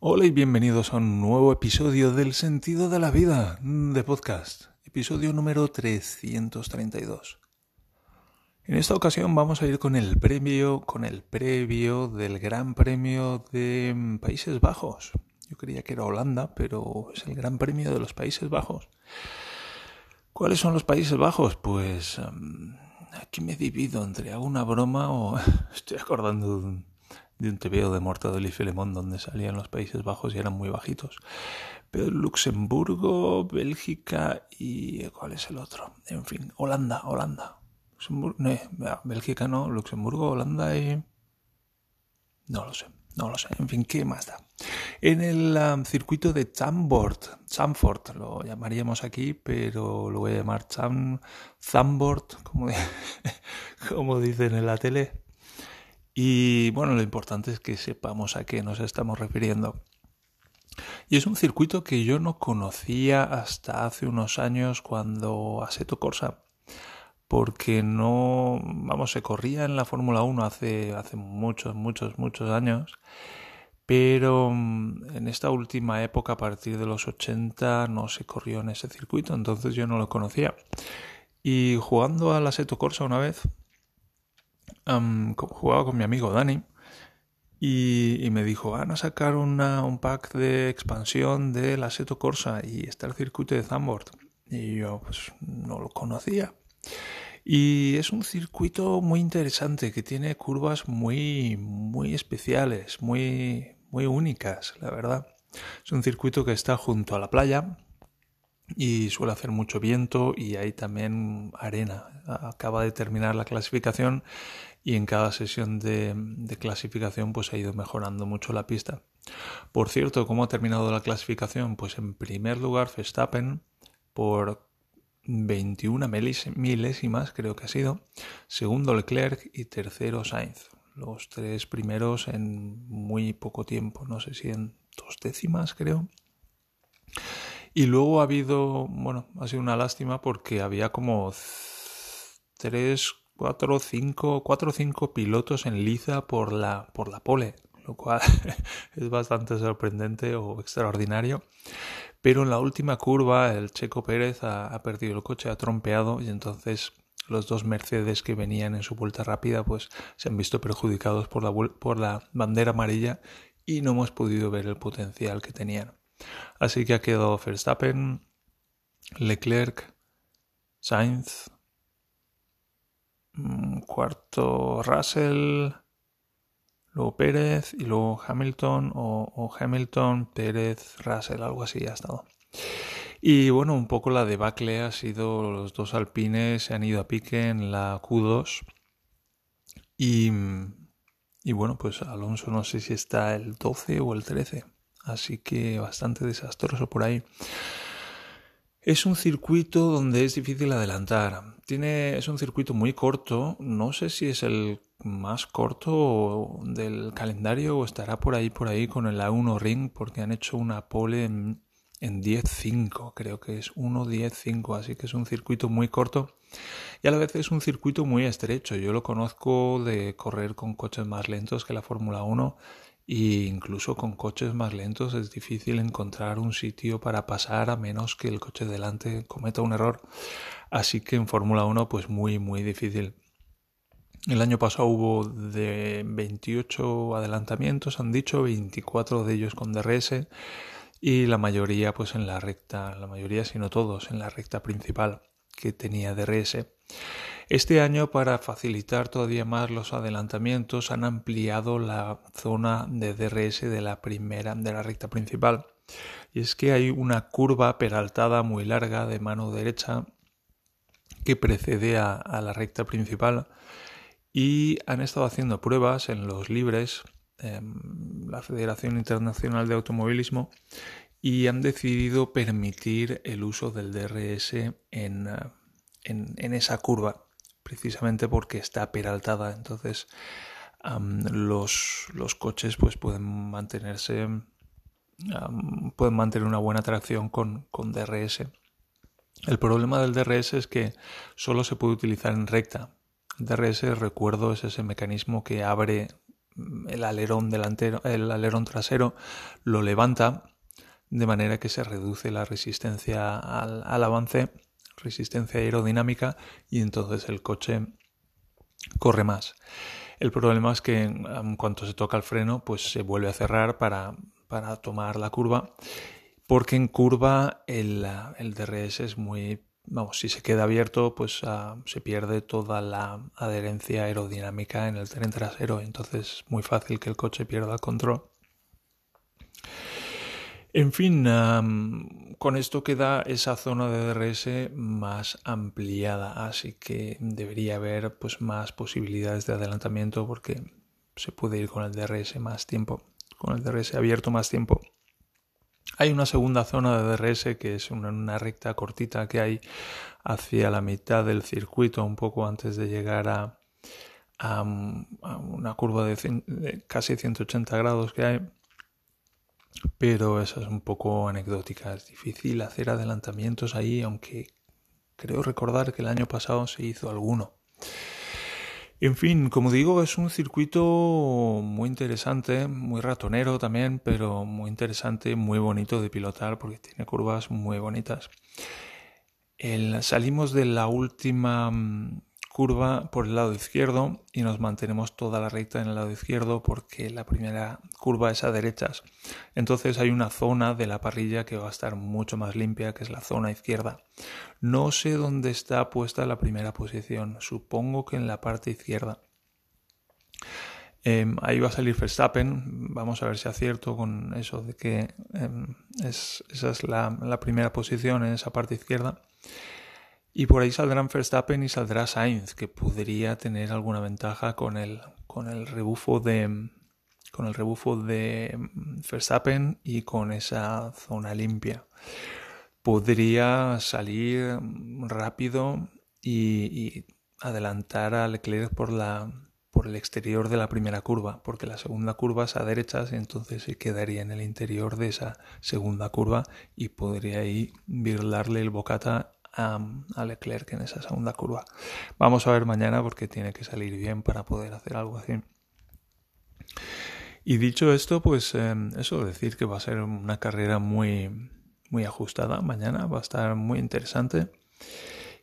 Hola y bienvenidos a un nuevo episodio del Sentido de la Vida de podcast, episodio número 332. En esta ocasión vamos a ir con el premio, con el previo del Gran Premio de Países Bajos. Yo creía que era Holanda, pero es el Gran Premio de los Países Bajos. ¿Cuáles son los Países Bajos? Pues um, aquí me divido entre hago una broma o estoy acordando de un de un TVO de Mortadelo y donde salían los Países Bajos y eran muy bajitos. Pero Luxemburgo, Bélgica y ¿cuál es el otro? En fin, Holanda, Holanda. Luxemburgo, no, Bélgica no, Luxemburgo, Holanda y no lo sé, no lo sé. En fin, ¿qué más da? En el um, circuito de Zandvoort, Zandvoort lo llamaríamos aquí, pero lo voy a llamar Zandvoort, como, como dicen en la tele, y bueno, lo importante es que sepamos a qué nos estamos refiriendo. Y es un circuito que yo no conocía hasta hace unos años cuando Aseto Corsa, porque no, vamos, se corría en la Fórmula 1 hace, hace muchos, muchos, muchos años, pero mm, en esta última época, a partir de los 80, no se corrió en ese circuito, entonces yo no lo conocía. Y jugando a la Aseto Corsa una vez, jugaba con mi amigo Dani y, me dijo, van a sacar una, un pack de expansión de la Seto Corsa y está el circuito de Zandvoort. Y yo pues no lo conocía. Y es un circuito muy interesante que tiene curvas muy, muy especiales, muy, muy únicas, la verdad. Es un circuito que está junto a la playa, y suele hacer mucho viento y hay también arena. Acaba de terminar la clasificación y en cada sesión de, clasificación pues ha ido mejorando mucho la pista. Por cierto, ¿cómo ha terminado la clasificación? Pues en primer lugar Verstappen por 21 milésimas creo que ha sido, segundo Leclerc y tercero Sainz. Los tres primeros en muy poco tiempo, no sé si en dos décimas creo. Y luego ha habido, bueno, ha sido una lástima porque había como tres, cuatro, cinco, cuatro o cinco pilotos en liza por la, por la pole, lo cual es bastante sorprendente o extraordinario. Pero en la última curva el Checo Pérez ha, perdido el coche, ha trompeado y entonces los dos Mercedes que venían en su vuelta rápida pues se han visto perjudicados por la, por la bandera amarilla y no hemos podido ver el potencial que tenían. Así que ha quedado Verstappen, Leclerc, Sainz, mm, cuarto Russell, luego Pérez y luego Hamilton o, Hamilton, Pérez, Russell, algo así ha estado. Y bueno, un poco la debacle ha sido los dos alpines se han ido a pique en la Q2 y, y bueno, pues Alonso no sé si está el 12 o el 13 así que bastante desastroso por ahí. Es un circuito donde es difícil adelantar. Tiene, es un circuito muy corto. No sé si es el más corto del calendario o estará por ahí, por ahí con el A1 Ring, porque han hecho una pole en, en 10.5, creo que es 1.10.5, así que es un circuito muy corto y a la vez es un circuito muy estrecho. Yo lo conozco de correr con coches más lentos que la Fórmula 1 y incluso con coches más lentos es difícil encontrar un sitio para pasar a menos que el coche delante cometa un error. Así que en Fórmula 1 pues muy muy difícil. El año pasado hubo de 28 adelantamientos, han dicho, 24 de ellos con DRS y la mayoría pues en la recta, la mayoría si no todos en la recta principal que tenía DRS. Este año, para facilitar todavía más los adelantamientos, han ampliado la zona de DRS de la primera, de la recta principal. Y es que hay una curva peraltada muy larga de mano derecha que precede a, la recta principal y han estado haciendo pruebas en los libres, en la Federación Internacional de Automovilismo, y han decidido permitir el uso del DRS en, en esa curva precisamente porque está peraltada. Entonces los, los, coches pues pueden mantenerse, pueden mantener una buena tracción con, con DRS. El problema del DRS es que solo se puede utilizar en recta. DRS, recuerdo, es ese mecanismo que abre el alerón delantero, el alerón trasero lo levanta de manera que se reduce la resistencia al, al avance, resistencia aerodinámica y entonces el coche corre más. El problema es que en cuanto se toca el freno, pues se vuelve a cerrar para, para tomar la curva, porque en curva el, el DRS es muy vamos, si se queda abierto, pues uh, se pierde toda la adherencia aerodinámica en el tren trasero, entonces es muy fácil que el coche pierda el control. En fin, con esto queda esa zona de DRS más ampliada, así que debería haber pues más posibilidades de adelantamiento porque se puede ir con el DRS más tiempo, con el DRS abierto más tiempo. Hay una segunda zona de DRS que es una, recta cortita que hay hacia la mitad del circuito, un poco antes de llegar a, a, una curva de, casi 180 grados que hay. Pero esa es un poco anecdótica. Es difícil hacer adelantamientos ahí, aunque creo recordar que el año pasado se hizo alguno. En fin, como digo, es un circuito muy interesante, muy ratonero también, pero muy interesante, muy bonito de pilotar porque tiene curvas muy bonitas. salimos de la última mm, curva por el lado izquierdo y nos mantenemos toda la recta en el lado izquierdo porque la primera curva es a derechas. Entonces hay una zona de la parrilla que va a estar mucho más limpia, que es la zona izquierda. No sé dónde está puesta la primera posición, supongo que en la parte izquierda. Em, ahí va a salir Verstappen, vamos a ver si acierto con eso de que em, esa es la primera posición en esa parte izquierda. Y por ahí saldrán Verstappen y saldrá Sainz, que podría tener alguna ventaja con el, con el rebufo de con el rebufo de Verstappen y con esa zona limpia. Podría salir rápido y, adelantar a Leclerc por la por el exterior de la primera curva, porque la segunda curva es a derechas, entonces se quedaría en el interior de esa segunda curva y podría ahí virlarle el bocata a, Leclerc en esa segunda curva. Vamos a ver mañana porque tiene que salir bien para poder hacer algo así. Y dicho esto, pues em, eso, decir que va a ser una carrera muy, muy ajustada mañana, va a estar muy interesante.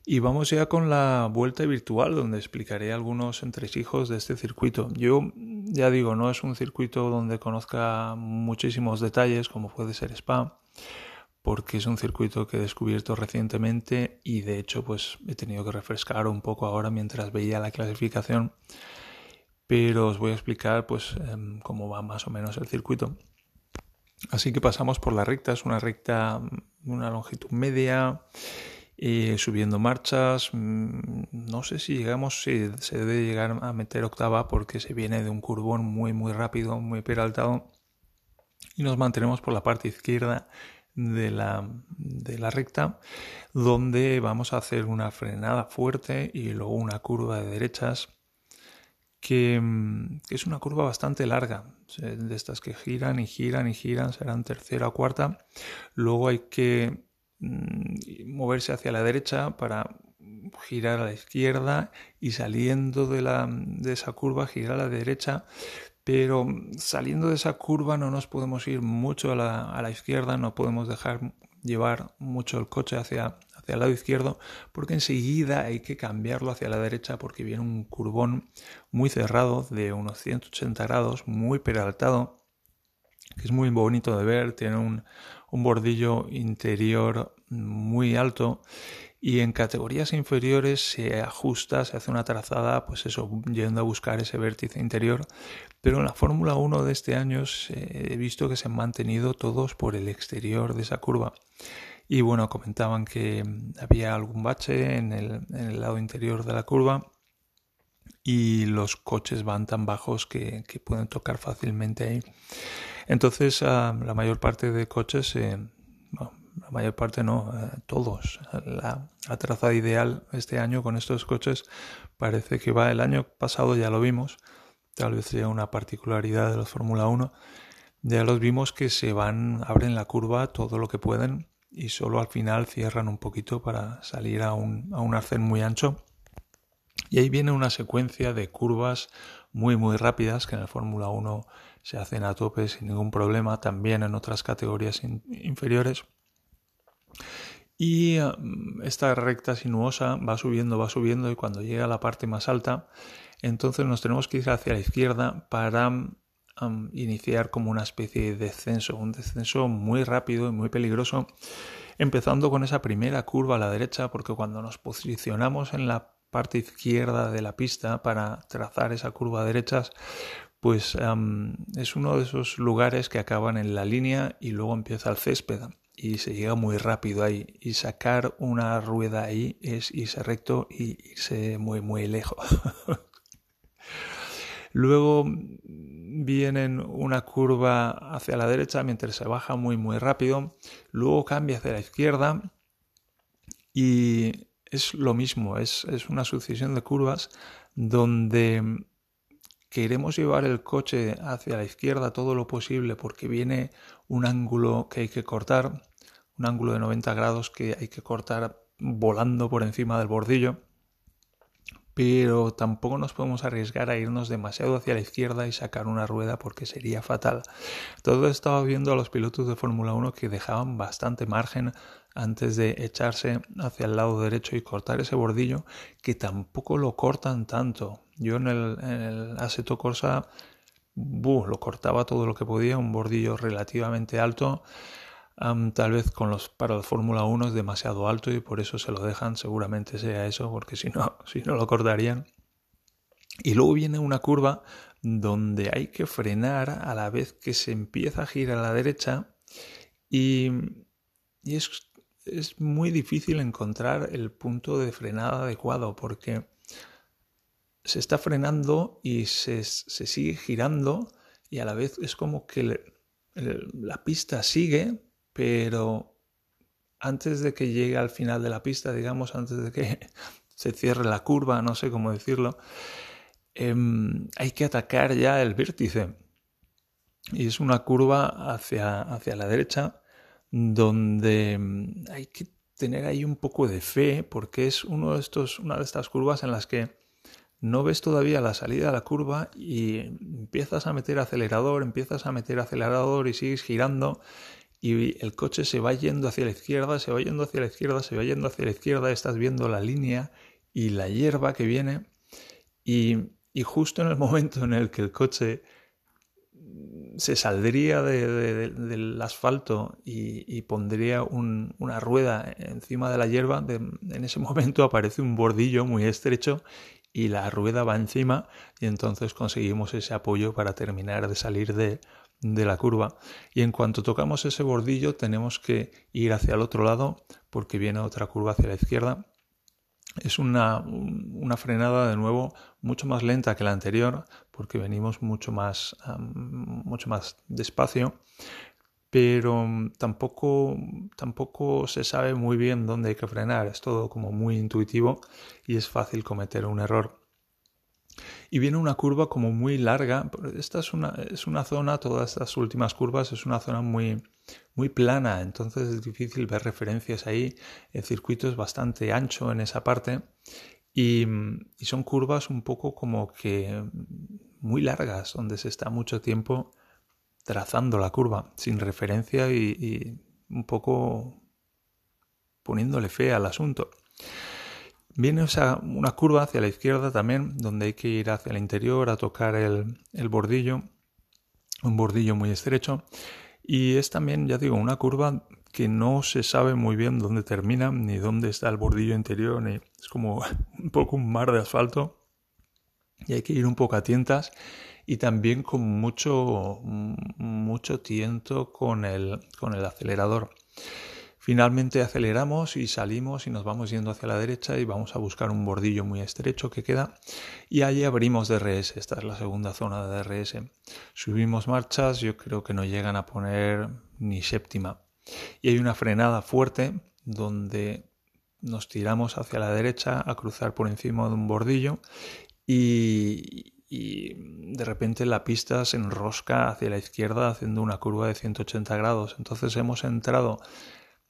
Y vamos ya con la vuelta virtual, donde explicaré algunos entresijos de este circuito. Yo ya digo, no es un circuito donde conozca muchísimos detalles, como puede ser Spa, porque es un circuito que he descubierto recientemente y de hecho pues he tenido que refrescar un poco ahora mientras veía la clasificación. Pero os voy a explicar pues em, cómo va más o menos el circuito. Así que pasamos por la recta. Es una recta mm, una longitud media eh, subiendo marchas. Mm, no sé si llegamos si se debe llegar a meter octava porque se viene de un curvón muy muy rápido muy peraltado. Y nos mantenemos por la parte izquierda de la, de la recta donde vamos a hacer una frenada fuerte y luego una curva de derechas que, que, es una curva bastante larga, de estas que giran y giran y giran, serán tercera o cuarta. Luego hay que mm, moverse hacia la derecha para girar a la izquierda y saliendo de, la, de esa curva girar a la derecha pero saliendo de esa curva no nos podemos ir mucho a la, izquierda, no podemos dejar llevar mucho el coche hacia, el lado izquierdo, porque enseguida hay que cambiarlo hacia la derecha porque viene un curvón muy cerrado de unos 180 grados, muy peraltado, que es muy bonito de ver, tiene un bordillo interior muy alto y en categorías inferiores se ajusta, se hace una trazada, pues eso, yendo a buscar ese vértice interior. Pero en la Fórmula 1 de este año he visto que se han mantenido todos por el exterior de esa curva. Y bueno, comentaban que había algún bache en el, en el lado interior de la curva y los coches van tan bajos que, pueden tocar fácilmente ahí. Entonces, ah, la mayor parte de coches eh, la mayor parte no, eh, todos. La, la, trazada ideal este año con estos coches parece que va, el año pasado ya lo vimos, tal vez sea una particularidad de los Fórmula 1, ya los vimos que se van, abren la curva todo lo que pueden y solo al final cierran un poquito para salir a un, a un arcén muy ancho Y ahí viene una secuencia de curvas muy muy rápidas que en el Fórmula 1 se hacen a tope sin ningún problema, también en otras categorías inferiores. Y mm, esta recta sinuosa va subiendo, va subiendo y cuando llega a la parte más alta, entonces nos tenemos que ir hacia la izquierda para mm, iniciar como una especie de descenso, un descenso muy rápido y muy peligroso, empezando con esa primera curva a la derecha, porque cuando nos posicionamos en la parte izquierda de la pista para trazar esa curva a derechas, pues es uno de esos lugares que acaban en la línea y luego empieza el césped y se llega muy rápido ahí y sacar una rueda ahí es irse recto y irse muy muy lejos. Luego viene una curva hacia la derecha mientras se baja muy muy rápido, luego cambia hacia la izquierda y es lo mismo, es, una sucesión de curvas donde queremos llevar el coche hacia la izquierda todo lo posible porque viene un ángulo que hay que cortar, un ángulo de 90 grados que hay que cortar volando por encima del bordillo pero tampoco nos podemos arriesgar a irnos demasiado hacia la izquierda y sacar una rueda porque sería fatal. Todo estaba viendo a los pilotos de Fórmula 1 que dejaban bastante margen antes de echarse hacia el lado derecho y cortar ese bordillo, que tampoco lo cortan tanto. Yo en el, en Corsa lo cortaba todo lo que podía, un bordillo relativamente alto tal vez con los para la Fórmula 1 es demasiado alto y por eso se lo dejan, seguramente sea eso, porque si no, si no lo cortarían. Y luego viene una curva donde hay que frenar a la vez que se empieza a girar a la derecha y, y es, es, muy difícil encontrar el punto de frenada adecuado porque se está frenando y se, se sigue girando y a la vez es como que la pista sigue pero antes de que llegue al final de la pista, digamos, antes de que se cierre la curva, no sé cómo decirlo, em, hay que atacar ya el vértice. Y es una curva hacia, hacia la derecha donde em, hay que tener ahí un poco de fe porque es uno de estos, una de estas curvas en las que no ves todavía la salida de la curva y empiezas a meter acelerador, empiezas a meter acelerador y sigues girando y el coche se va yendo hacia la izquierda, se va yendo hacia la izquierda, se va yendo hacia la izquierda, estás viendo la línea y la hierba que viene y, justo en el momento en el que el coche se saldría del asfalto y, pondría una rueda encima de la hierba, en ese momento aparece un bordillo muy estrecho y la rueda va encima y entonces conseguimos ese apoyo para terminar de salir de, de la curva y en cuanto tocamos ese bordillo tenemos que ir hacia el otro lado porque viene otra curva hacia la izquierda. Es una, una frenada de nuevo mucho más lenta que la anterior porque venimos mucho más, mucho más despacio pero tampoco, tampoco se sabe muy bien dónde hay que frenar, es todo como muy intuitivo y es fácil cometer un error y viene una curva como muy larga. Esta es una, es una zona, todas estas últimas curvas, es una zona muy, muy plana, entonces es difícil ver referencias ahí. El circuito es bastante ancho en esa parte y, y son curvas un poco como que muy largas, donde se está mucho tiempo trazando la curva sin referencia y, y un poco poniéndole fe al asunto. Viene una curva hacia la izquierda también, donde hay que ir hacia el interior a tocar el, el bordillo, un bordillo muy estrecho. Y es también, ya digo, una curva que no se sabe muy bien dónde termina, ni dónde está el bordillo interior, ni es como un poco un mar de asfalto. Y hay que ir un poco a tientas y también con mucho, mucho tiento con el, con el acelerador. Finalmente aceleramos y salimos y nos vamos yendo hacia la derecha y vamos a buscar un bordillo muy estrecho que queda y allí abrimos DRS, esta es la segunda zona de DRS. Subimos marchas, yo creo que no llegan a poner ni séptima. Y hay una frenada fuerte donde nos tiramos hacia la derecha a cruzar por encima de un bordillo y, y de repente la pista se enrosca hacia la izquierda haciendo una curva de 180 grados. Entonces hemos entrado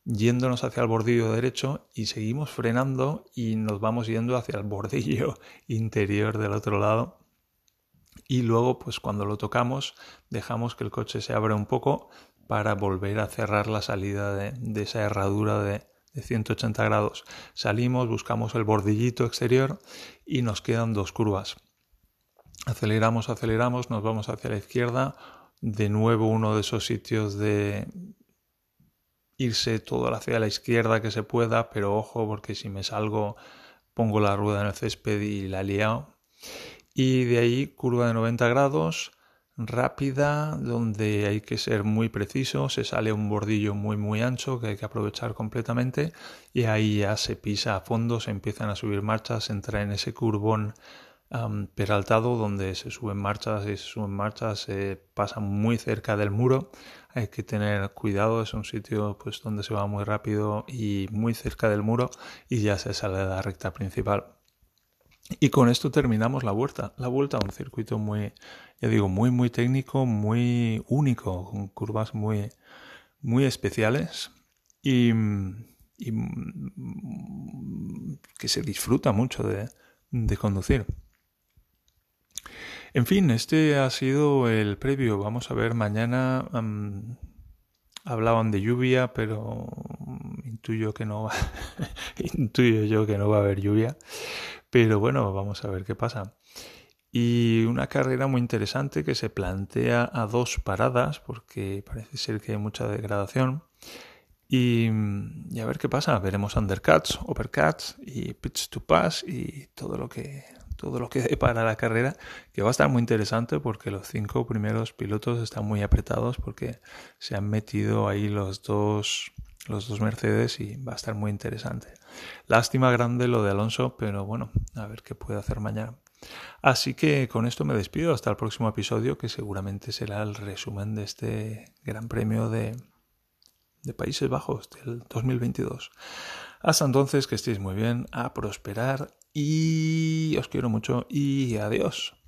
yéndonos hacia el bordillo derecho y seguimos frenando y nos vamos yendo hacia el bordillo interior del otro lado. Y luego, pues cuando lo tocamos, dejamos que el coche se abra un poco para volver a cerrar la salida de, esa herradura de, de 180 grados. Salimos, buscamos el bordillito exterior y nos quedan dos curvas. Aceleramos, aceleramos, nos vamos hacia la izquierda. De nuevo uno de esos sitios de irse todo hacia la izquierda que se pueda, pero ojo porque si me salgo pongo la rueda en el césped y la he Y de ahí curva de 90 grados, rápida, donde hay que ser muy preciso, se sale un bordillo muy muy ancho que hay que aprovechar completamente. Y ahí ya se pisa a fondo, se empiezan a subir marchas, entra en ese peraltado donde se suben marchas y se suben marchas, se pasa muy cerca del muro, hay que tener cuidado, es un sitio pues donde se va muy rápido y muy cerca del muro y ya se sale de la recta principal. Y con esto terminamos la vuelta, la vuelta a un circuito muy, ya digo, muy muy técnico, muy único, con curvas muy muy especiales y, y que se disfruta mucho de conducir. En fin, este ha sido el previo. Vamos a ver, mañana hablaban de lluvia, pero intuyo que no va, intuyo yo que no va a haber lluvia. Pero bueno, vamos a ver qué pasa. Y una carrera muy interesante que se plantea a dos paradas, porque parece ser que hay mucha degradación. Y, y, a ver qué pasa. Veremos undercuts, overcuts y pitch to pass y todo lo que todo lo que dé para la carrera, que va a estar muy interesante porque los cinco primeros pilotos están muy apretados porque se han metido ahí los dos los dos Mercedes y va a estar muy interesante. Lástima grande lo de Alonso, pero bueno, a ver qué puede hacer mañana. Así que con esto me despido hasta el próximo episodio que seguramente será el resumen de este Gran Premio de, de Países Bajos del 2022. Hasta entonces, que estéis muy bien, a prosperar y os quiero mucho y adiós.